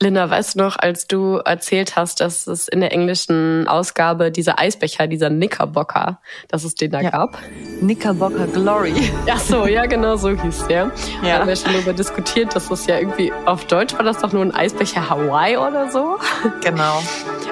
Linda, weißt du noch, als du erzählt hast, dass es in der englischen Ausgabe dieser Eisbecher, dieser Knickerbocker, dass es den da ja. gab? Knickerbocker Glory. Ach so, ja, genau so hieß der. Ja. Da haben wir schon darüber diskutiert, dass das ja irgendwie auf Deutsch war das doch nur ein Eisbecher Hawaii oder so. Genau.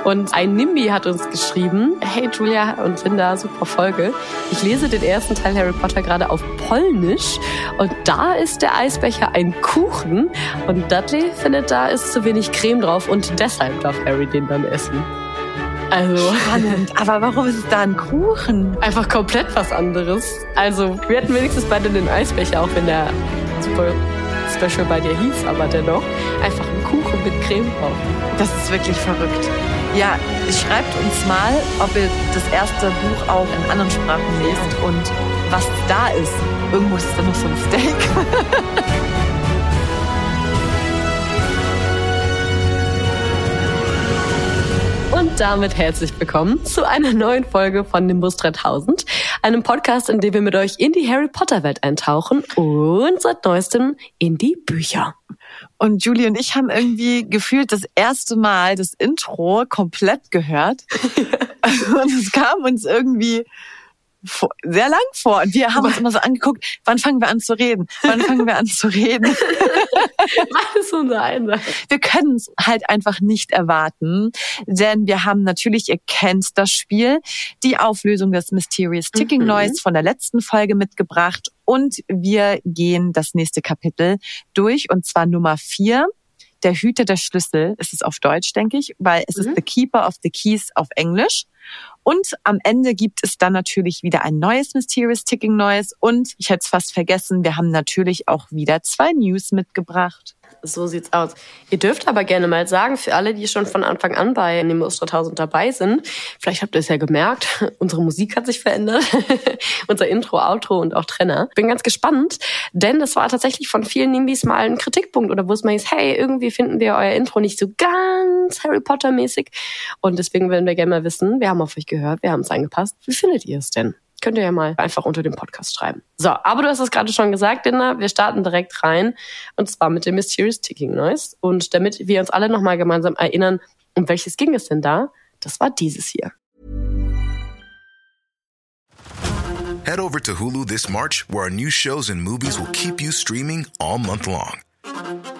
Und ein Nimbi hat uns geschrieben, hey Julia und Linda, super Folge. Ich lese den ersten Teil Harry Potter gerade auf Polnisch und da ist der Eisbecher ein Kuchen und Dudley findet, da ist zu wenig Creme drauf und deshalb darf Harry den dann essen. Also. Spannend. Aber warum ist es da ein Kuchen? Einfach komplett was anderes. Also, wir hatten wenigstens beide den Eisbecher, auch wenn der super special bei dir hieß, aber dennoch einfach ein Kuchen mit Creme drauf. Das ist wirklich verrückt. Ja, schreibt uns mal, ob ihr das erste Buch auch in anderen Sprachen lest und was da ist. Irgendwo ist da noch so ein Steak. Und damit herzlich willkommen zu einer neuen Folge von Nimbus 3000, einem Podcast, in dem wir mit euch in die Harry Potter Welt eintauchen und seit neuestem in die Bücher. Und Julie und ich haben irgendwie gefühlt das erste Mal das Intro komplett gehört. und es kam uns irgendwie sehr lang vor. Und wir haben uns immer so angeguckt, wann fangen wir an zu reden? Wann fangen wir an zu reden? Alles unser Einsatz. Wir können es halt einfach nicht erwarten, denn wir haben natürlich, ihr kennt das Spiel, die Auflösung des Mysterious Ticking mhm. Noise von der letzten Folge mitgebracht und wir gehen das nächste Kapitel durch und zwar Nummer vier. Der Hüter der Schlüssel ist es auf Deutsch, denke ich, weil es mhm. ist The Keeper of the Keys auf Englisch. Und am Ende gibt es dann natürlich wieder ein neues Mysterious Ticking Noise. Und ich hätte es fast vergessen, wir haben natürlich auch wieder zwei News mitgebracht. So sieht's aus. Ihr dürft aber gerne mal sagen, für alle, die schon von Anfang an bei Nimbus 3000 dabei sind, vielleicht habt ihr es ja gemerkt, unsere Musik hat sich verändert, unser Intro, Outro und auch Trenner. Bin ganz gespannt, denn das war tatsächlich von vielen Nimbis mal ein Kritikpunkt oder wo es mal hieß, hey, irgendwie finden wir euer Intro nicht so ganz Harry Potter mäßig und deswegen würden wir gerne mal wissen, wir haben auf euch gehört, wir haben es angepasst. Wie findet ihr es denn? Könnt ihr ja mal einfach unter dem Podcast schreiben. So, aber du hast es gerade schon gesagt, Linda. Wir starten direkt rein. Und zwar mit dem Mysterious Ticking Noise. Und damit wir uns alle nochmal gemeinsam erinnern, um welches ging es denn da? Das war dieses hier. Head over to Hulu this March, where our new shows and movies will keep you streaming all month long.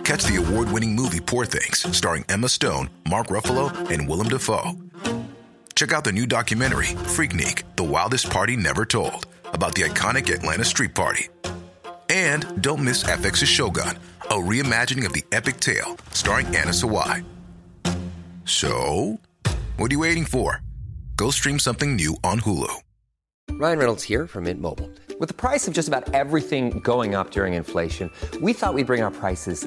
Catch the award-winning movie Poor Things, starring Emma Stone, Mark Ruffalo, and Willem Dafoe. Check out the new documentary, Freaknik The Wildest Party Never Told, about the iconic Atlanta Street Party. And don't miss FX's Shogun, a reimagining of the epic tale starring Anna Sawai. So, what are you waiting for? Go stream something new on Hulu. Ryan Reynolds here from Mint Mobile. With the price of just about everything going up during inflation, we thought we'd bring our prices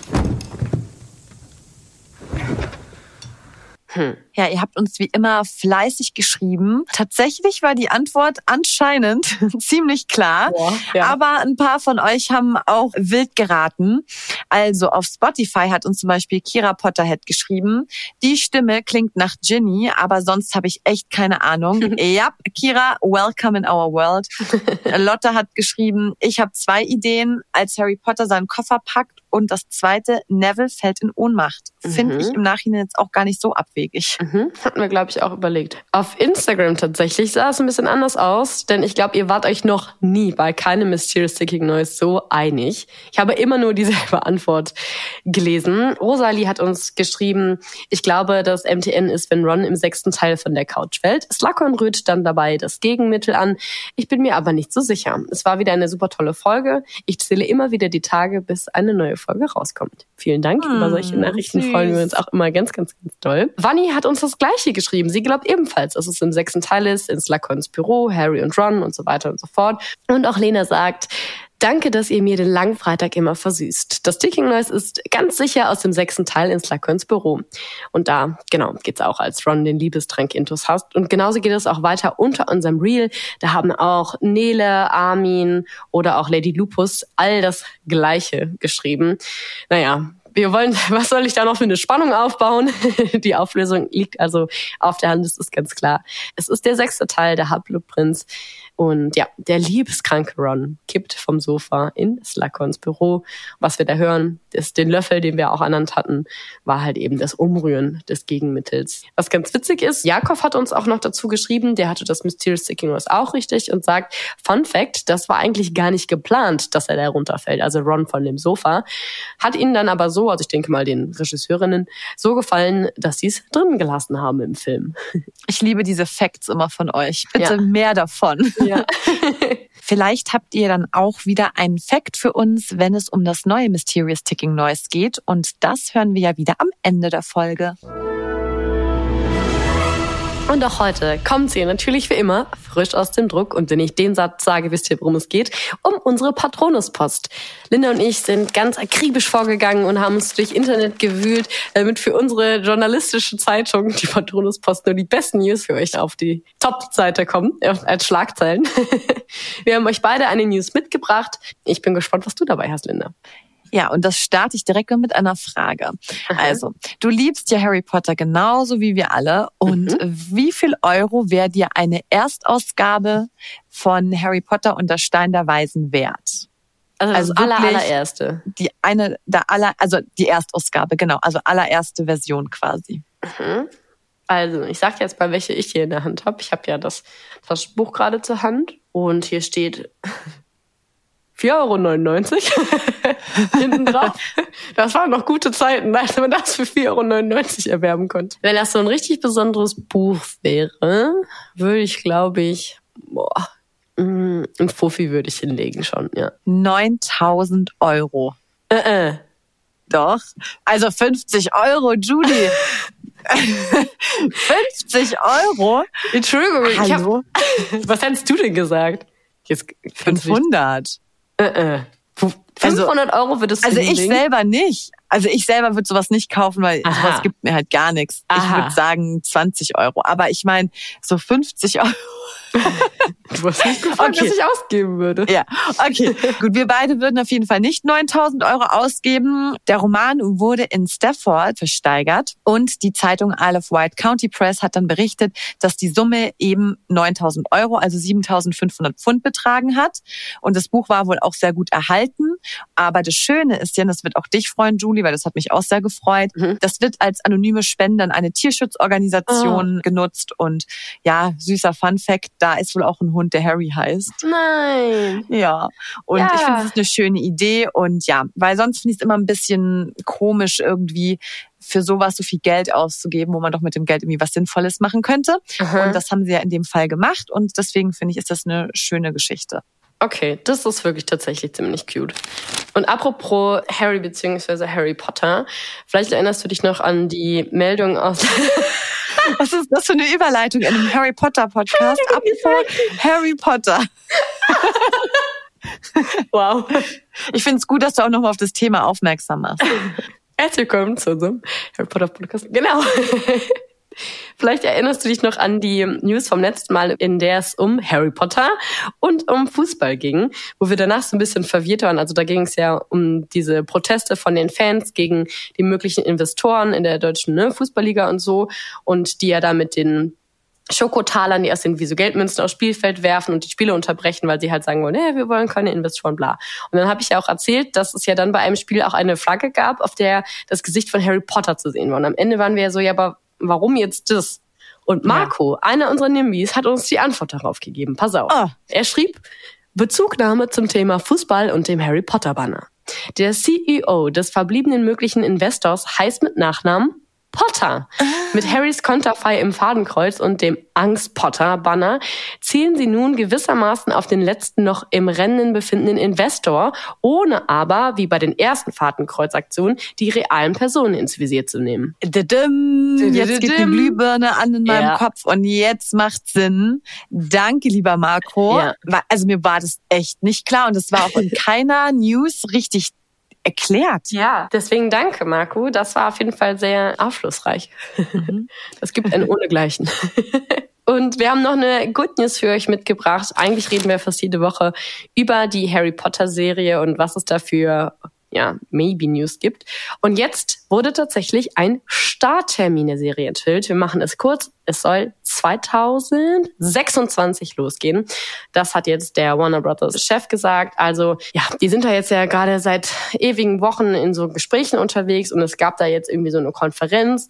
Hm. Ja, ihr habt uns wie immer fleißig geschrieben. Tatsächlich war die Antwort anscheinend ziemlich klar, ja, ja. aber ein paar von euch haben auch wild geraten. Also auf Spotify hat uns zum Beispiel Kira Potterhead geschrieben. Die Stimme klingt nach Ginny, aber sonst habe ich echt keine Ahnung. ja, Kira, welcome in our world. Lotte hat geschrieben, ich habe zwei Ideen, als Harry Potter seinen Koffer packt und das zweite, Neville fällt in Ohnmacht. Finde mhm. ich im Nachhinein jetzt auch gar nicht so abwegig. Mhm. Hatten wir, glaube ich, auch überlegt. Auf Instagram tatsächlich sah es ein bisschen anders aus, denn ich glaube, ihr wart euch noch nie bei keinem Mysterious Sticking Noise so einig. Ich habe immer nur dieselbe Antwort gelesen. Rosalie hat uns geschrieben, ich glaube, dass MTN ist, wenn Ron im sechsten Teil von der Couch fällt. Slughorn rührt dann dabei das Gegenmittel an. Ich bin mir aber nicht so sicher. Es war wieder eine super tolle Folge. Ich zähle immer wieder die Tage, bis eine neue Folge rauskommt. Vielen Dank. Hm, Über solche Nachrichten süß. freuen wir uns auch immer ganz, ganz, ganz doll. Vanni hat uns das Gleiche geschrieben. Sie glaubt ebenfalls, dass es im sechsten Teil ist, in Slughorns Büro, Harry und Ron und so weiter und so fort. Und auch Lena sagt, Danke, dass ihr mir den langen Freitag immer versüßt. Das Ticking Noise ist ganz sicher aus dem sechsten Teil in Slackhorns Büro. Und da, genau, geht's auch, als Ron den Liebestrank intus hast. Und genauso geht es auch weiter unter unserem Reel. Da haben auch Nele, Armin oder auch Lady Lupus all das Gleiche geschrieben. Naja, wir wollen, was soll ich da noch für eine Spannung aufbauen? Die Auflösung liegt also auf der Hand, das ist ganz klar. Es ist der sechste Teil der Halbblutprinz. Und ja, der liebeskranke Ron kippt vom Sofa in Slughorns Büro. Was wir da hören, ist den Löffel, den wir auch ernannt hatten, war halt eben das Umrühren des Gegenmittels. Was ganz witzig ist, Jakob hat uns auch noch dazu geschrieben, der hatte das Mysterious Sticking Rose auch richtig und sagt, Fun Fact, das war eigentlich gar nicht geplant, dass er da runterfällt, also Ron von dem Sofa. Hat ihnen dann aber so, also ich denke mal den Regisseurinnen, so gefallen, dass sie es drinnen gelassen haben im Film. Ich liebe diese Facts immer von euch. Bitte ja. mehr davon. Ja. Vielleicht habt ihr dann auch wieder einen Fact für uns, wenn es um das neue Mysterious Ticking Noise geht. Und das hören wir ja wieder am Ende der Folge. Und auch heute kommt sie natürlich wie immer frisch aus dem Druck. Und wenn ich den Satz sage, wisst ihr, worum es geht, um unsere Patronuspost. Linda und ich sind ganz akribisch vorgegangen und haben uns durch Internet gewühlt, damit für unsere journalistische Zeitung, die Patronuspost, nur die besten News für euch auf die Top-Seite kommen, äh, als Schlagzeilen. Wir haben euch beide eine News mitgebracht. Ich bin gespannt, was du dabei hast, Linda. Ja, und das starte ich direkt mit einer Frage. Aha. Also, du liebst ja Harry Potter genauso wie wir alle. Und mhm. wie viel Euro wäre dir eine Erstausgabe von Harry Potter und das Stein der Weisen wert? Also, also aller, allererste. Die eine, der aller, also die Erstausgabe, genau. Also allererste Version quasi. Mhm. Also, ich sag jetzt mal, welche ich hier in der Hand habe. Ich habe ja das, das Buch gerade zur Hand und hier steht 4,99 Euro hinten drauf. Das waren noch gute Zeiten, als man das für 4,99 Euro erwerben konnte. Wenn das so ein richtig besonderes Buch wäre, würde ich, glaube ich, boah, mm, ein Fuffi würde ich hinlegen schon, ja. 9000 Euro. Äh, äh. Doch. Also 50 Euro, Julie. 50 Euro? Entschuldigung, Hallo? ich hab, Was hättest du denn gesagt? Jetzt 500. Äh, äh. 500 also, Euro wird es Also ich selber nicht. Also ich selber würde sowas nicht kaufen, weil Aha. sowas gibt mir halt gar nichts. Aha. Ich würde sagen 20 Euro. Aber ich meine, so 50 Euro. du hast nicht gefragt, okay. was ich ausgeben würde. Ja, okay. Gut, wir beide würden auf jeden Fall nicht 9000 Euro ausgeben. Der Roman wurde in Stafford versteigert und die Zeitung Isle of Wight County Press hat dann berichtet, dass die Summe eben 9000 Euro, also 7500 Pfund betragen hat. Und das Buch war wohl auch sehr gut erhalten. Aber das Schöne ist ja, das wird auch dich freuen, Julie, weil das hat mich auch sehr gefreut. Mhm. Das wird als anonyme Spende an eine Tierschutzorganisation oh. genutzt. Und ja, süßer Fun Fact, da ist wohl auch ein Hund, der Harry heißt. Nein. Ja. Und ja. ich finde, es eine schöne Idee. Und ja, weil sonst finde ich es immer ein bisschen komisch irgendwie, für sowas so viel Geld auszugeben, wo man doch mit dem Geld irgendwie was Sinnvolles machen könnte. Aha. Und das haben sie ja in dem Fall gemacht. Und deswegen finde ich, ist das eine schöne Geschichte. Okay, das ist wirklich tatsächlich ziemlich cute. Und apropos Harry bzw. Harry Potter, vielleicht erinnerst du dich noch an die Meldung aus. Was ist das für eine Überleitung in einem Harry Potter Podcast? Apropos Harry Potter. wow. Ich finde es gut, dass du auch nochmal auf das Thema aufmerksam machst. Herzlich willkommen zu unserem Harry Potter Podcast. Genau. Vielleicht erinnerst du dich noch an die News vom letzten Mal, in der es um Harry Potter und um Fußball ging, wo wir danach so ein bisschen verwirrt waren. Also da ging es ja um diese Proteste von den Fans gegen die möglichen Investoren in der deutschen ne, Fußballliga und so und die ja da mit den Schokotalern, die erst irgendwie so Geldmünzen aufs Spielfeld werfen und die Spiele unterbrechen, weil sie halt sagen wollen, nee, wir wollen keine Investoren, bla. Und dann habe ich ja auch erzählt, dass es ja dann bei einem Spiel auch eine Flagge gab, auf der das Gesicht von Harry Potter zu sehen war. Und am Ende waren wir ja so, ja, aber warum jetzt das? Und Marco, ja. einer unserer Nimbys, hat uns die Antwort darauf gegeben. Pass auf. Oh. Er schrieb Bezugnahme zum Thema Fußball und dem Harry Potter Banner. Der CEO des verbliebenen möglichen Investors heißt mit Nachnamen, Potter. Mit Harrys Konterfei im Fadenkreuz und dem Angst-Potter-Banner zielen sie nun gewissermaßen auf den letzten noch im Rennen befindenden Investor, ohne aber, wie bei den ersten Fadenkreuzaktionen, die realen Personen ins Visier zu nehmen. Jetzt geht die Glühbirne an in meinem ja. Kopf und jetzt macht Sinn. Danke, lieber Marco. Ja. Also mir war das echt nicht klar und es war auch in keiner News richtig erklärt. Ja, deswegen danke, Marco. Das war auf jeden Fall sehr aufschlussreich. Mhm. Das gibt ein Ohnegleichen. Und wir haben noch eine Good News für euch mitgebracht. Eigentlich reden wir fast jede Woche über die Harry Potter Serie und was es da für ja, Maybe News gibt. Und jetzt wurde tatsächlich ein Starttermin der Serie enthüllt. Wir machen es kurz. Es soll 2026 losgehen. Das hat jetzt der Warner Brothers Chef gesagt. Also ja, die sind da jetzt ja gerade seit ewigen Wochen in so Gesprächen unterwegs und es gab da jetzt irgendwie so eine Konferenz.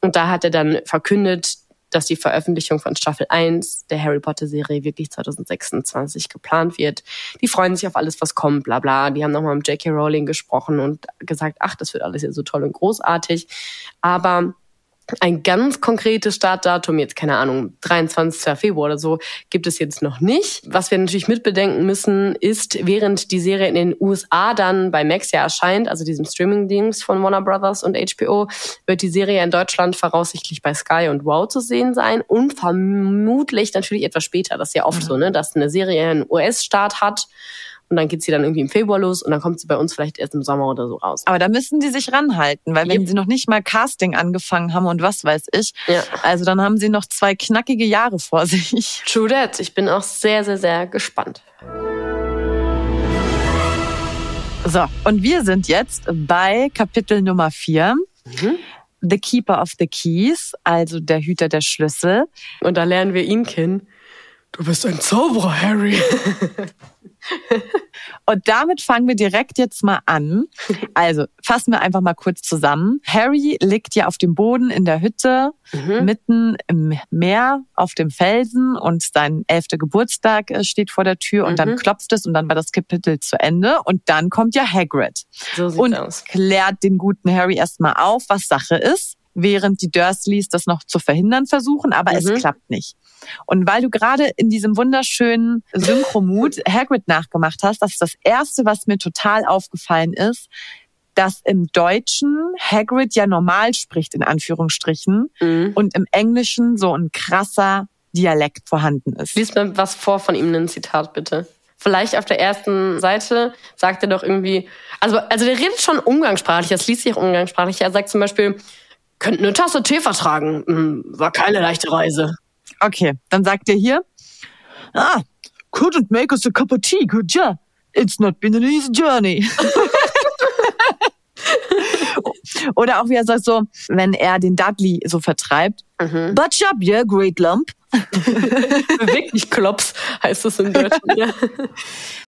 Und da hat er dann verkündet, dass die Veröffentlichung von Staffel 1 der Harry Potter Serie wirklich 2026 geplant wird. Die freuen sich auf alles, was kommt, bla bla. Die haben nochmal mit J.K. Rowling gesprochen und gesagt, ach, das wird alles ja so toll und großartig. Aber ein ganz konkretes Startdatum, jetzt keine Ahnung, 23. Februar oder so, gibt es jetzt noch nicht. Was wir natürlich mitbedenken müssen, ist, während die Serie in den USA dann bei Max ja erscheint, also diesem Streaming-Dings von Warner Brothers und HBO, wird die Serie in Deutschland voraussichtlich bei Sky und Wow zu sehen sein und vermutlich natürlich etwas später. Das ist ja oft mhm. so, ne, dass eine Serie einen US-Start hat und dann geht sie dann irgendwie im Februar los und dann kommt sie bei uns vielleicht erst im Sommer oder so raus. Aber da müssen die sich ranhalten, weil wenn yep. sie noch nicht mal Casting angefangen haben und was weiß ich, ja. also dann haben sie noch zwei knackige Jahre vor sich. True that. Ich bin auch sehr, sehr, sehr gespannt. So, und wir sind jetzt bei Kapitel Nummer vier. Mhm. The Keeper of the Keys, also der Hüter der Schlüssel. Und da lernen wir ihn kennen. Du bist ein Zauberer, Harry. Und damit fangen wir direkt jetzt mal an. Also fassen wir einfach mal kurz zusammen. Harry liegt ja auf dem Boden in der Hütte, mhm. mitten im Meer, auf dem Felsen und sein elfter Geburtstag äh, steht vor der Tür und mhm. dann klopft es und dann war das Kapitel zu Ende und dann kommt ja Hagrid so und aus. klärt den guten Harry erstmal auf, was Sache ist während die Dursleys das noch zu verhindern versuchen, aber mhm. es klappt nicht. Und weil du gerade in diesem wunderschönen Synchromut Hagrid nachgemacht hast, das ist das erste, was mir total aufgefallen ist, dass im Deutschen Hagrid ja normal spricht, in Anführungsstrichen, mhm. und im Englischen so ein krasser Dialekt vorhanden ist. Lies mir was vor von ihm, ein Zitat bitte. Vielleicht auf der ersten Seite sagt er doch irgendwie, also, also der redet schon umgangssprachlich, das liest sich auch umgangssprachlich. Er sagt zum Beispiel, könnten eine Tasse Tee vertragen. Hm, war keine leichte Reise. Okay, dann sagt er hier, ah, couldn't make us a cup of tea, could ya? It's not been an easy journey. Oder auch wie er sagt so, wenn er den Dudley so vertreibt. Mhm. Butch up, yeah, great lump. Wirklich Klops heißt es im Deutschen. Ja.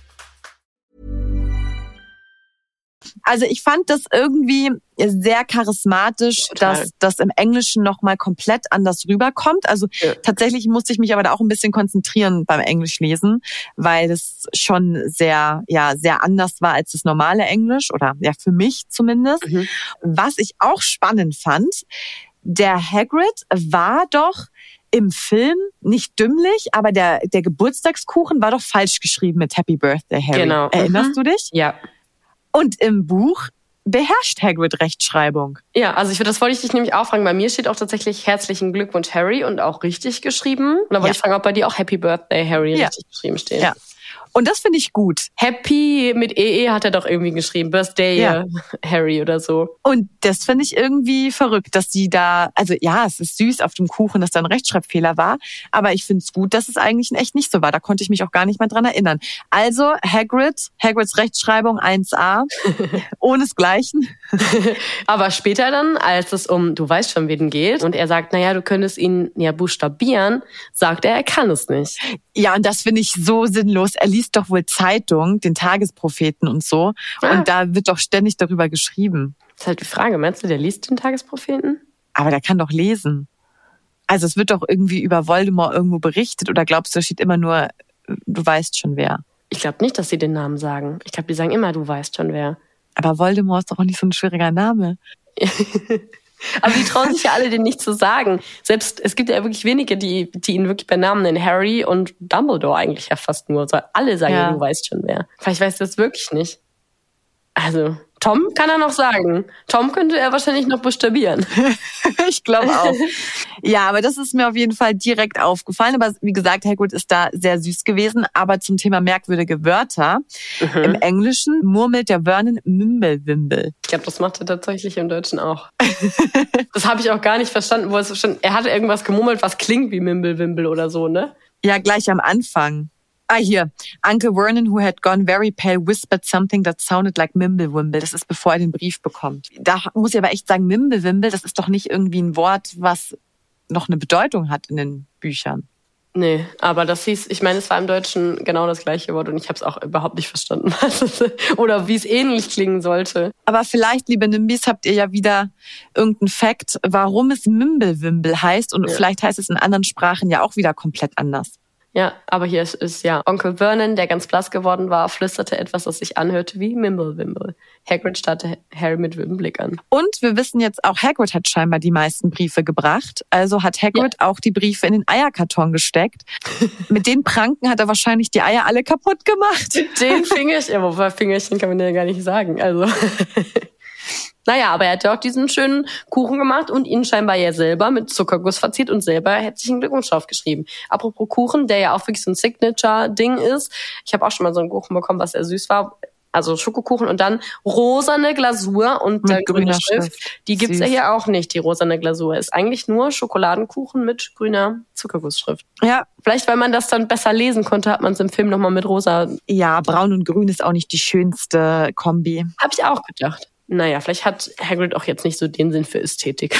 Also ich fand das irgendwie sehr charismatisch, Total. dass das im Englischen nochmal komplett anders rüberkommt. Also ja. tatsächlich musste ich mich aber da auch ein bisschen konzentrieren beim Englischlesen, weil es schon sehr, ja, sehr anders war als das normale Englisch oder ja, für mich zumindest. Mhm. Was ich auch spannend fand, der Hagrid war doch im Film nicht dümmlich, aber der, der Geburtstagskuchen war doch falsch geschrieben mit Happy Birthday, Harry. Genau. Erinnerst mhm. du dich? Ja. Und im Buch beherrscht Hagrid Rechtschreibung. Ja, also ich das wollte ich dich nämlich auch fragen. Bei mir steht auch tatsächlich herzlichen Glückwunsch Harry und auch richtig geschrieben. Und da wollte ja. ich fragen, ob bei dir auch Happy Birthday Harry ja. richtig geschrieben steht. Ja. Und das finde ich gut. Happy mit EE hat er doch irgendwie geschrieben. Birthday ja. Harry oder so. Und das finde ich irgendwie verrückt, dass die da, also ja, es ist süß auf dem Kuchen, dass da ein Rechtschreibfehler war. Aber ich finde es gut, dass es eigentlich in echt nicht so war. Da konnte ich mich auch gar nicht mehr dran erinnern. Also Hagrid, Hagrids Rechtschreibung 1a, ohnesgleichen. aber später dann, als es um, du weißt schon, wen geht, und er sagt, naja, du könntest ihn ja buchstabieren, sagt er, er kann es nicht. Ja, und das finde ich so sinnlos. Er liest doch wohl Zeitung, den Tagespropheten und so. Ah. Und da wird doch ständig darüber geschrieben. Das ist halt die Frage, meinst du, der liest den Tagespropheten? Aber der kann doch lesen. Also es wird doch irgendwie über Voldemort irgendwo berichtet oder glaubst du, da steht immer nur, du weißt schon wer? Ich glaube nicht, dass sie den Namen sagen. Ich glaube, die sagen immer, du weißt schon wer. Aber Voldemort ist doch auch nicht so ein schwieriger Name. Aber die trauen sich ja alle, den nicht zu sagen. Selbst, es gibt ja wirklich wenige, die, die ihn wirklich bei Namen nennen. Harry und Dumbledore eigentlich ja fast nur. Also alle sagen, ja. du weißt schon wer. Vielleicht weißt du das wirklich nicht. Also, Tom kann er noch sagen. Tom könnte er wahrscheinlich noch buchstabieren. ich glaube auch. Ja, aber das ist mir auf jeden Fall direkt aufgefallen. Aber wie gesagt, Hagrid ist da sehr süß gewesen. Aber zum Thema merkwürdige Wörter. Mhm. Im Englischen murmelt der Vernon Mimmelwimbel. Ich glaube, das macht er tatsächlich im Deutschen auch. das habe ich auch gar nicht verstanden. Wo es schon, er hatte irgendwas gemurmelt, was klingt wie Mimmelwimbel oder so, ne? Ja, gleich am Anfang. Ah, hier. Uncle Vernon, who had gone very pale, whispered something that sounded like Mimblewimble. Das ist, bevor er den Brief bekommt. Da muss ich aber echt sagen, Mimblewimble, das ist doch nicht irgendwie ein Wort, was noch eine Bedeutung hat in den Büchern. Nee, aber das hieß, ich meine, es war im Deutschen genau das gleiche Wort und ich habe es auch überhaupt nicht verstanden. Oder wie es ähnlich klingen sollte. Aber vielleicht, liebe Nimbis, habt ihr ja wieder irgendeinen Fakt, warum es Mimblewimble heißt und ja. vielleicht heißt es in anderen Sprachen ja auch wieder komplett anders. Ja, aber hier ist, ist ja Onkel Vernon, der ganz blass geworden war, flüsterte etwas, das sich anhörte wie Mimblewimble. Hagrid starrte Harry mit wildem Blick an. Und wir wissen jetzt auch, Hagrid hat scheinbar die meisten Briefe gebracht. Also hat Hagrid ja. auch die Briefe in den Eierkarton gesteckt. mit den Pranken hat er wahrscheinlich die Eier alle kaputt gemacht. Mit den Fingerchen, ja, wobei Fingerchen kann man ja gar nicht sagen. Also Naja, aber er hat ja auch diesen schönen Kuchen gemacht und ihn scheinbar ja selber mit Zuckerguss verziert und selber herzlichen Glückwunsch draufgeschrieben. Apropos Kuchen, der ja auch wirklich so ein Signature-Ding ist. Ich habe auch schon mal so einen Kuchen bekommen, was sehr süß war. Also Schokokuchen und dann rosane Glasur und mit grüner Schrift. Schrift. Die gibt's Süß. ja hier auch nicht, die rosane Glasur. Ist eigentlich nur Schokoladenkuchen mit grüner Zuckergussschrift. Ja. Vielleicht, weil man das dann besser lesen konnte, hat man es im Film nochmal mit rosa. Ja, braun und grün ist auch nicht die schönste Kombi. Habe ich auch gedacht. Naja, vielleicht hat Hagrid auch jetzt nicht so den Sinn für Ästhetik.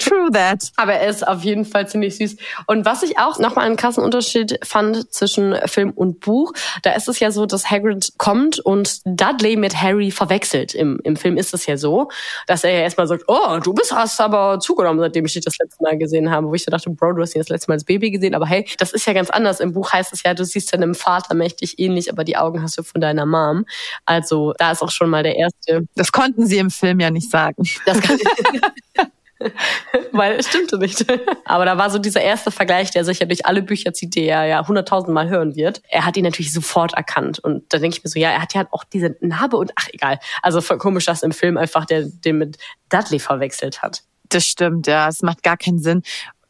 True that. Aber er ist auf jeden Fall ziemlich süß. Und was ich auch nochmal einen krassen Unterschied fand zwischen Film und Buch, da ist es ja so, dass Hagrid kommt und Dudley mit Harry verwechselt. Im, im Film ist es ja so, dass er ja erstmal sagt, oh, du bist hast aber zugenommen, seitdem ich dich das letzte Mal gesehen habe. Wo ich so dachte, Bro, du hast ihn das letzte Mal als Baby gesehen. Aber hey, das ist ja ganz anders. Im Buch heißt es ja, du siehst deinem Vater mächtig ähnlich, aber die Augen hast du von deiner Mom. Also da ist auch schon mal der erste. Das konnten sie im Film ja nicht sagen. Das kann Weil es stimmte nicht. Aber da war so dieser erste Vergleich, der sich ja durch alle Bücher zieht, die er ja hunderttausend Mal hören wird. Er hat ihn natürlich sofort erkannt. Und da denke ich mir so, ja, er hat ja auch diese Narbe und ach egal. Also voll komisch, dass im Film einfach der den mit Dudley verwechselt hat. Das stimmt, ja. Es macht gar keinen Sinn.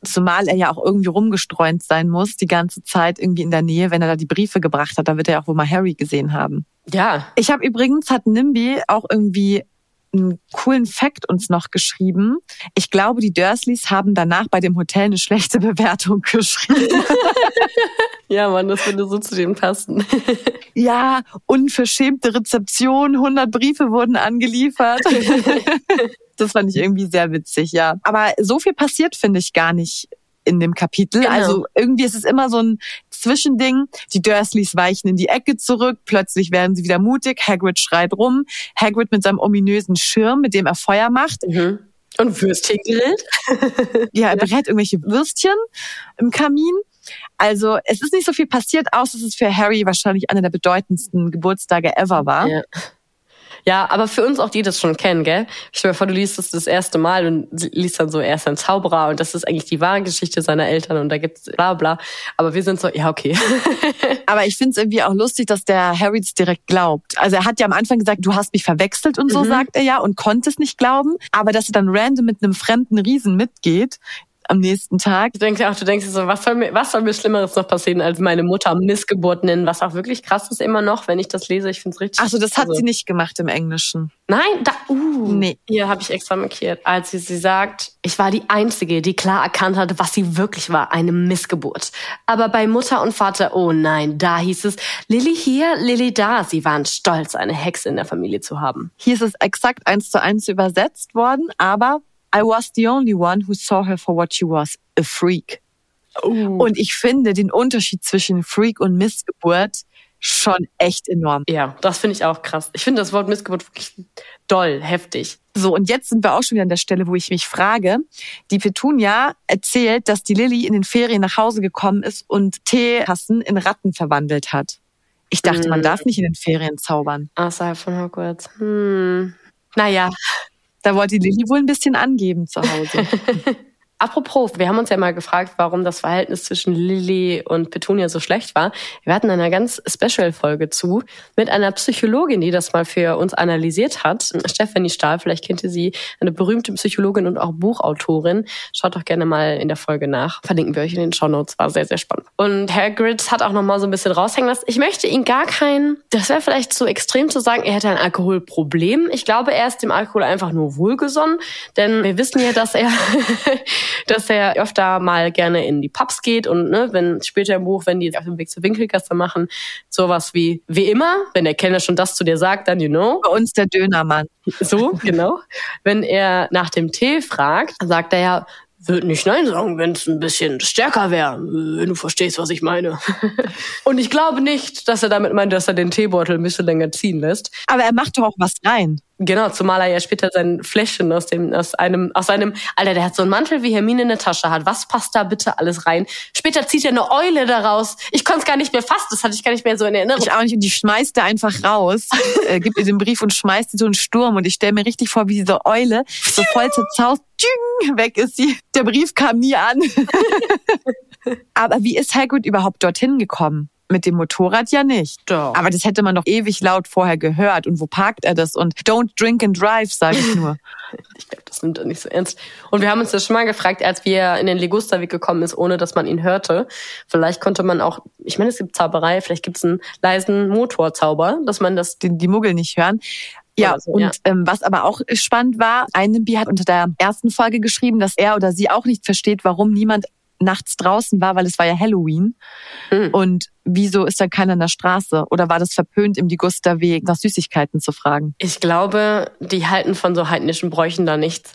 Zumal er ja auch irgendwie rumgestreunt sein muss, die ganze Zeit irgendwie in der Nähe, wenn er da die Briefe gebracht hat. Da wird er auch wohl mal Harry gesehen haben. Ja. Ich habe übrigens, hat Nimby auch irgendwie einen coolen Fact uns noch geschrieben. Ich glaube, die Dursleys haben danach bei dem Hotel eine schlechte Bewertung geschrieben. ja, Mann, das würde so zu dem passen. ja, unverschämte Rezeption, 100 Briefe wurden angeliefert. das fand ich irgendwie sehr witzig, ja. Aber so viel passiert, finde ich, gar nicht in dem Kapitel. Genau. Also irgendwie ist es immer so ein Zwischending. Die Dursleys weichen in die Ecke zurück, plötzlich werden sie wieder mutig, Hagrid schreit rum, Hagrid mit seinem ominösen Schirm, mit dem er Feuer macht. Mhm. Und Würstchen grillt. ja, er berät irgendwelche Würstchen im Kamin. Also es ist nicht so viel passiert, außer dass es für Harry wahrscheinlich einer der bedeutendsten Geburtstage ever war. Ja. Ja, aber für uns auch, die das schon kennen, gell? Ich stell mir vor, du liest das das erste Mal und liest dann so, er ist ein Zauberer und das ist eigentlich die wahre Geschichte seiner Eltern und da gibt's bla bla. Aber wir sind so, ja, okay. aber ich finde es irgendwie auch lustig, dass der Harry es direkt glaubt. Also er hat ja am Anfang gesagt, du hast mich verwechselt und so, mhm. sagt er ja, und konnte es nicht glauben. Aber dass er dann random mit einem fremden Riesen mitgeht, am nächsten Tag. Du denkst ja auch, du denkst so, was soll mir, was soll mir Schlimmeres noch passieren, als meine Mutter Missgeburt nennen, was auch wirklich krass ist immer noch, wenn ich das lese. Ich finde es richtig. Achso, das hat also, sie nicht gemacht im Englischen. Nein, da, uh, nee. Hier habe ich extra markiert, als sie, sie sagt, ich war die Einzige, die klar erkannt hatte, was sie wirklich war, eine Missgeburt. Aber bei Mutter und Vater, oh nein, da hieß es, Lilly hier, Lilly da. Sie waren stolz, eine Hexe in der Familie zu haben. Hier ist es exakt eins zu eins übersetzt worden, aber I was the only one who saw her for what she was, a freak. Oh. Und ich finde den Unterschied zwischen Freak und Missgeburt schon echt enorm. Ja, das finde ich auch krass. Ich finde das Wort Missgeburt wirklich doll, heftig. So, und jetzt sind wir auch schon wieder an der Stelle, wo ich mich frage. Die Petunia erzählt, dass die Lilly in den Ferien nach Hause gekommen ist und Teetassen in Ratten verwandelt hat. Ich dachte, hm. man darf nicht in den Ferien zaubern. Außerhalb von Hogwarts. Hm. Naja. Da wollte die Lilly wohl ein bisschen angeben zu Hause. Apropos, wir haben uns ja mal gefragt, warum das Verhältnis zwischen Lilly und Petunia so schlecht war. Wir hatten eine ganz Special-Folge zu mit einer Psychologin, die das mal für uns analysiert hat. Stephanie Stahl, vielleicht kennt ihr sie, eine berühmte Psychologin und auch Buchautorin. Schaut doch gerne mal in der Folge nach. Verlinken wir euch in den Show Notes. War sehr, sehr spannend. Und Hagrid hat auch noch mal so ein bisschen raushängen lassen. Ich möchte ihn gar kein, das wäre vielleicht zu extrem zu sagen, er hätte ein Alkoholproblem. Ich glaube, er ist dem Alkohol einfach nur wohlgesonnen, denn wir wissen ja, dass er dass er öfter mal gerne in die Pubs geht und ne, wenn später im Buch, wenn die auf dem Weg zur Winkelgasse machen, sowas wie wie immer, wenn der Kellner schon das zu dir sagt, dann you know. Bei uns der Dönermann. So, genau. wenn er nach dem Tee fragt, sagt er ja, würde nicht Nein sagen, wenn es ein bisschen stärker wäre, wenn du verstehst, was ich meine. und ich glaube nicht, dass er damit meint, dass er den Teebeutel ein bisschen länger ziehen lässt. Aber er macht doch auch was rein. Genau, zumal er ja später sein Fläschchen aus dem, aus einem, aus einem, Alter, der hat so einen Mantel, wie Hermine in der Tasche hat. Was passt da bitte alles rein? Später zieht er eine Eule daraus. Ich konnte es gar nicht mehr fassen, das hatte ich gar nicht mehr so in Erinnerung. Ich auch nicht, und die schmeißt er einfach raus, äh, gibt ihr den Brief und schmeißt sie so einen Sturm. Und ich stelle mir richtig vor, wie diese Eule so voll zerzaust, weg ist sie. Der Brief kam nie an. Aber wie ist Hagrid überhaupt dorthin gekommen? Mit dem Motorrad ja nicht. Doch. Aber das hätte man doch ewig laut vorher gehört. Und wo parkt er das? Und don't drink and drive, sage ich nur. ich glaube, das nimmt er nicht so ernst. Und wir haben uns das schon mal gefragt, als wir in den Legusterweg gekommen ist, ohne dass man ihn hörte. Vielleicht konnte man auch, ich meine, es gibt Zauberei, vielleicht gibt es einen leisen Motorzauber, dass man das... Die, die Muggel nicht hören. Ja, so, und ja. Ähm, was aber auch spannend war, ein Nimbi hat unter der ersten Folge geschrieben, dass er oder sie auch nicht versteht, warum niemand nachts draußen war, weil es war ja Halloween. Mhm. Und wieso ist da keiner in der Straße? Oder war das verpönt, im Ligusterweg nach Süßigkeiten zu fragen? Ich glaube, die halten von so heidnischen Bräuchen da nichts.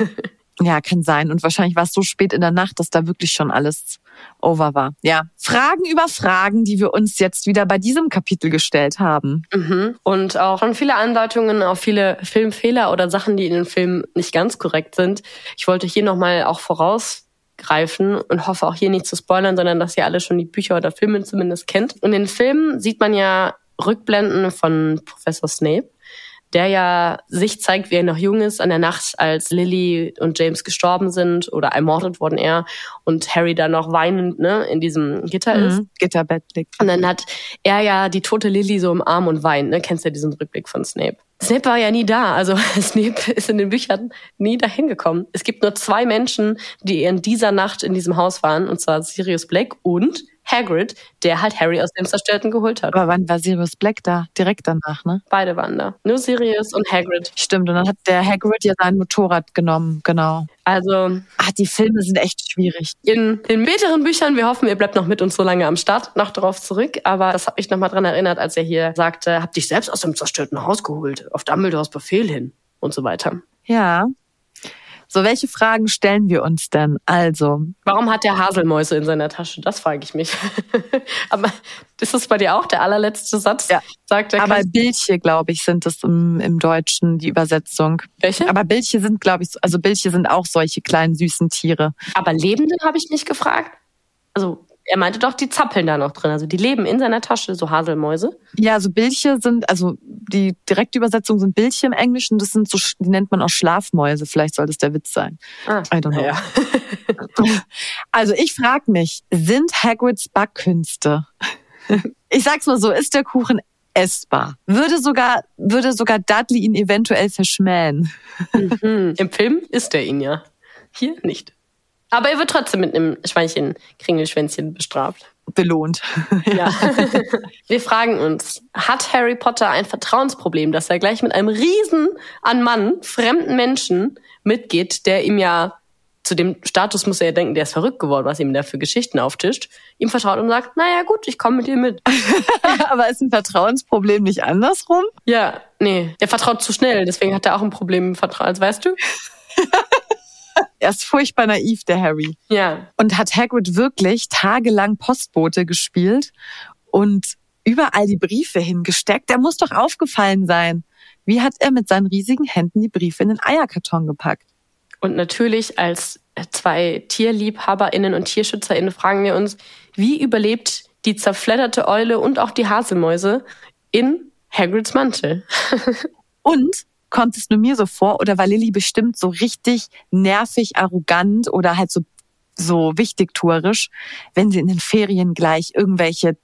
ja, kann sein. Und wahrscheinlich war es so spät in der Nacht, dass da wirklich schon alles over war. Ja, Fragen über Fragen, die wir uns jetzt wieder bei diesem Kapitel gestellt haben. Mhm. Und auch schon viele Andeutungen auf viele Filmfehler oder Sachen, die in den Filmen nicht ganz korrekt sind. Ich wollte hier nochmal auch voraus greifen und hoffe auch hier nicht zu spoilern, sondern dass ihr alle schon die Bücher oder Filme zumindest kennt. Und in den Filmen sieht man ja Rückblenden von Professor Snape, der ja sich zeigt, wie er noch jung ist, an der Nacht, als Lily und James gestorben sind oder ermordet worden er und Harry dann noch weinend ne, in diesem Gitter mhm. ist. Gitterbett liegt. Und dann hat er ja die tote Lily so im Arm und weint. Ne? Kennst du ja diesen Rückblick von Snape? Snape war ja nie da. Also Snape ist in den Büchern nie dahin gekommen. Es gibt nur zwei Menschen, die in dieser Nacht in diesem Haus waren, und zwar Sirius Black und Hagrid, der halt Harry aus dem Zerstörten geholt hat. Aber wann war Sirius Black da? Direkt danach, ne? Beide waren da. Nur Sirius und Hagrid. Stimmt, und dann hat der Hagrid ja sein Motorrad genommen, genau. Also, ach, die Filme sind echt schwierig. In den späteren Büchern, wir hoffen, ihr bleibt noch mit uns so lange am Start, noch darauf zurück. Aber das hat mich nochmal dran erinnert, als er hier sagte, hab dich selbst aus dem zerstörten Haus geholt, auf Dumbledores Befehl hin und so weiter. Ja, so, welche Fragen stellen wir uns denn? Also. Warum hat der Haselmäuse in seiner Tasche? Das frage ich mich. Aber ist das bei dir auch der allerletzte Satz? Ja. Sagt der Aber Bildche, glaube ich, sind es im, im Deutschen, die Übersetzung. Welche? Aber Bildche sind, glaube ich, also Bildche sind auch solche kleinen süßen Tiere. Aber Lebende habe ich nicht gefragt. Also er meinte doch, die zappeln da noch drin. Also die leben in seiner Tasche, so Haselmäuse. Ja, also Bildche sind, also die direkte Übersetzung sind Bildche im Englischen. Das sind so, die nennt man auch Schlafmäuse. Vielleicht soll das der Witz sein. Ah, I don't know. Ja. also ich frage mich, sind Hagrids Backkünste, ich sag's mal so, ist der Kuchen essbar? Würde sogar, würde sogar Dudley ihn eventuell verschmähen? Mhm. Im Film ist er ihn ja. Hier nicht. Aber er wird trotzdem mit einem Schweinchen Kringelschwänzchen bestraft. Belohnt. Ja. Wir fragen uns, hat Harry Potter ein Vertrauensproblem, dass er gleich mit einem Riesen an Mann, fremden Menschen mitgeht, der ihm ja zu dem Status muss er ja denken, der ist verrückt geworden, was ihm da für Geschichten auftischt, ihm vertraut und sagt, naja gut, ich komme mit dir mit. Aber ist ein Vertrauensproblem nicht andersrum? Ja, nee, er vertraut zu schnell, deswegen hat er auch ein Problem im Vertrauen, weißt du? er ist furchtbar naiv, der Harry. Ja. Und hat Hagrid wirklich tagelang Postbote gespielt und überall die Briefe hingesteckt. Der muss doch aufgefallen sein. Wie hat er mit seinen riesigen Händen die Briefe in den Eierkarton gepackt? Und natürlich als zwei TierliebhaberInnen und TierschützerInnen fragen wir uns, wie überlebt die zerfledderte Eule und auch die Haselmäuse in Hagrids Mantel? und kommt es nur mir so vor oder war Lilly bestimmt so richtig nervig, arrogant oder halt so so wichtigtuerisch, wenn sie in den Ferien gleich irgendwelche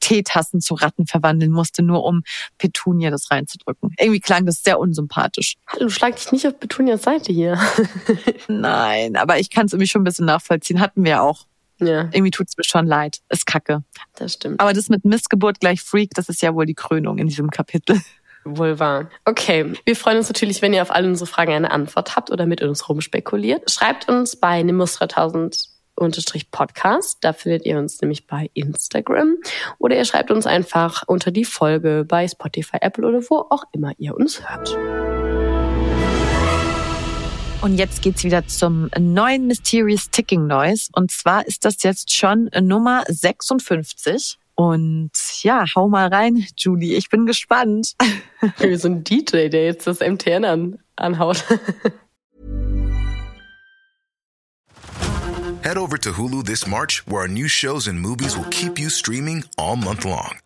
Teetassen zu Ratten verwandeln musste, nur um Petunia das reinzudrücken. Irgendwie klang das sehr unsympathisch. Hallo, schlag dich nicht auf Petunias Seite hier. Nein, aber ich kann es irgendwie schon ein bisschen nachvollziehen. Hatten wir auch. Ja. Irgendwie tut's mir schon leid. Ist kacke. Das stimmt. Aber das mit Missgeburt gleich Freak, das ist ja wohl die Krönung in diesem Kapitel. Wohl wahr. Okay, wir freuen uns natürlich, wenn ihr auf alle unsere Fragen eine Antwort habt oder mit uns rumspekuliert. Schreibt uns bei Nimbus 3000 unterstrich Podcast. Da findet ihr uns nämlich bei Instagram. Oder ihr schreibt uns einfach unter die Folge bei Spotify, Apple oder wo auch immer ihr uns hört. Und jetzt geht's wieder zum neuen Mysterious Ticking Noise. Und zwar ist das jetzt schon Nummer 56. Und ja, hau mal rein, Julie. Ich bin gespannt. Wie so ein DJ, der jetzt das MTN an, anhaut. Head over to Hulu this March, where our new shows and movies will keep you streaming all month long.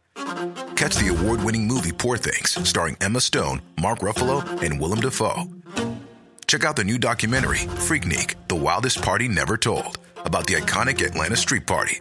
Catch the award-winning movie Poor Things, starring Emma Stone, Mark Ruffalo, and Willem Dafoe. Check out the new documentary, Freaknik, The Wildest Party Never Told, about the iconic Atlanta Street Party.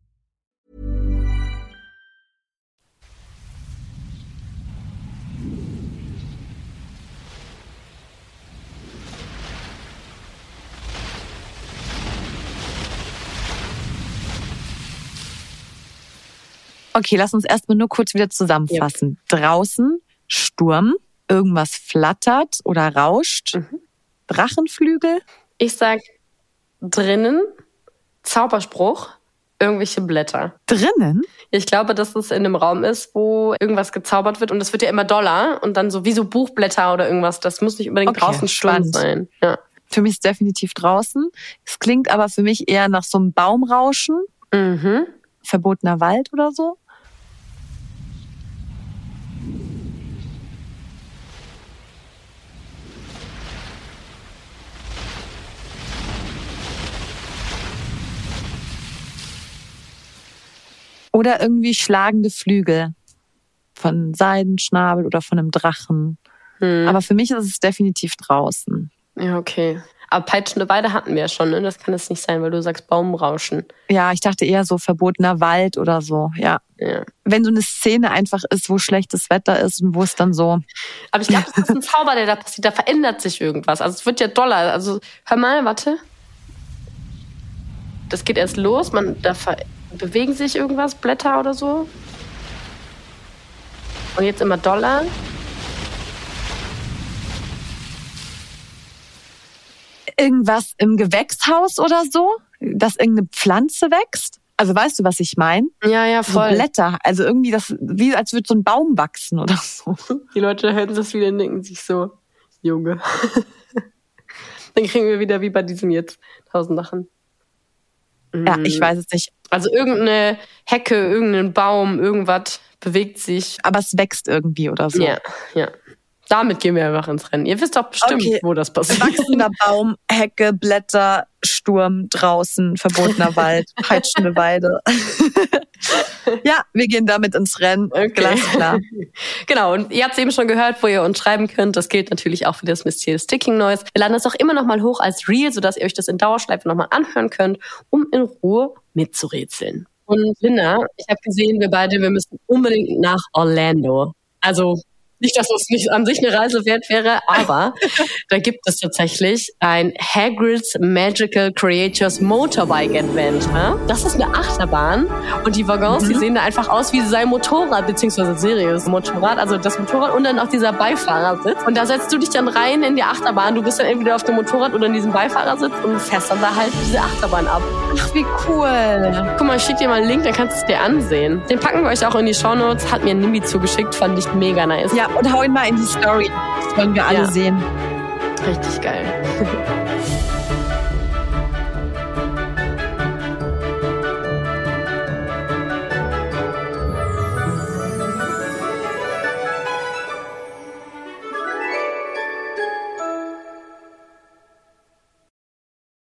Okay, lass uns erstmal nur kurz wieder zusammenfassen. Yep. Draußen Sturm, irgendwas flattert oder rauscht. Mhm. Drachenflügel. Ich sag drinnen Zauberspruch, irgendwelche Blätter. Drinnen? Ich glaube, dass es in einem Raum ist, wo irgendwas gezaubert wird und es wird ja immer doller und dann so wie so Buchblätter oder irgendwas. Das muss nicht unbedingt okay, draußen Sturm sein. Ja. Für mich ist definitiv draußen. Es klingt aber für mich eher nach so einem Baumrauschen. Mhm. Verbotener Wald oder so. Oder irgendwie schlagende Flügel von Seidenschnabel oder von einem Drachen. Hm. Aber für mich ist es definitiv draußen. Ja, okay. Aber peitschende Weide hatten wir ja schon, ne? Das kann es nicht sein, weil du sagst Baumrauschen. Ja, ich dachte eher so verbotener Wald oder so, ja. ja. Wenn so eine Szene einfach ist, wo schlechtes Wetter ist und wo es dann so. Aber ich glaube, das ist ein Zauber, der da passiert. Da verändert sich irgendwas. Also es wird ja doller. Also hör mal, warte. Das geht erst los, man da bewegen sich irgendwas, Blätter oder so. Und jetzt immer doller. Irgendwas im Gewächshaus oder so, dass irgendeine Pflanze wächst. Also weißt du, was ich meine? Ja, ja, voll. So Blätter. Also irgendwie das, wie als würde so ein Baum wachsen oder so. Die Leute hören das wieder und denken sich so, Junge. Dann kriegen wir wieder wie bei diesem jetzt tausend Sachen. Ja, ich mhm. weiß es nicht. Also irgendeine Hecke, irgendein Baum, irgendwas bewegt sich. Aber es wächst irgendwie oder so. Ja, ja. Damit gehen wir einfach ins Rennen. Ihr wisst doch bestimmt, okay. wo das passiert. Wachsender Baum, Hecke, Blätter, Sturm, draußen, verbotener Wald, peitschende Weide. ja, wir gehen damit ins Rennen. Okay. Glasklar. genau, und ihr habt es eben schon gehört, wo ihr uns schreiben könnt. Das gilt natürlich auch für das Mysterious Sticking Noise. Wir laden das auch immer noch mal hoch als Reel, sodass ihr euch das in Dauerschleife noch mal anhören könnt, um in Ruhe mitzurätseln. Und Linda, ich habe gesehen, wir beide, wir müssen unbedingt nach Orlando. Also nicht, dass das nicht an sich eine Reise wert wäre, aber da gibt es tatsächlich ein Hagrid's Magical Creatures Motorbike Adventure. Das ist eine Achterbahn und die Waggons, mhm. die sehen da einfach aus wie sein Motorrad, beziehungsweise Sirius Motorrad, also das Motorrad und dann auch dieser Beifahrersitz. Und da setzt du dich dann rein in die Achterbahn. Du bist dann entweder auf dem Motorrad oder in diesem Beifahrersitz und fährst dann da halt diese Achterbahn ab. Ach, wie cool. Guck mal, ich schick dir mal einen Link, dann kannst du es dir ansehen. Den packen wir euch auch in die Shownotes. Hat mir Nimbi zugeschickt, fand ich mega nice. Ja, und hau ihn mal in die Story. Das wollen wir alle ja. sehen. Richtig geil.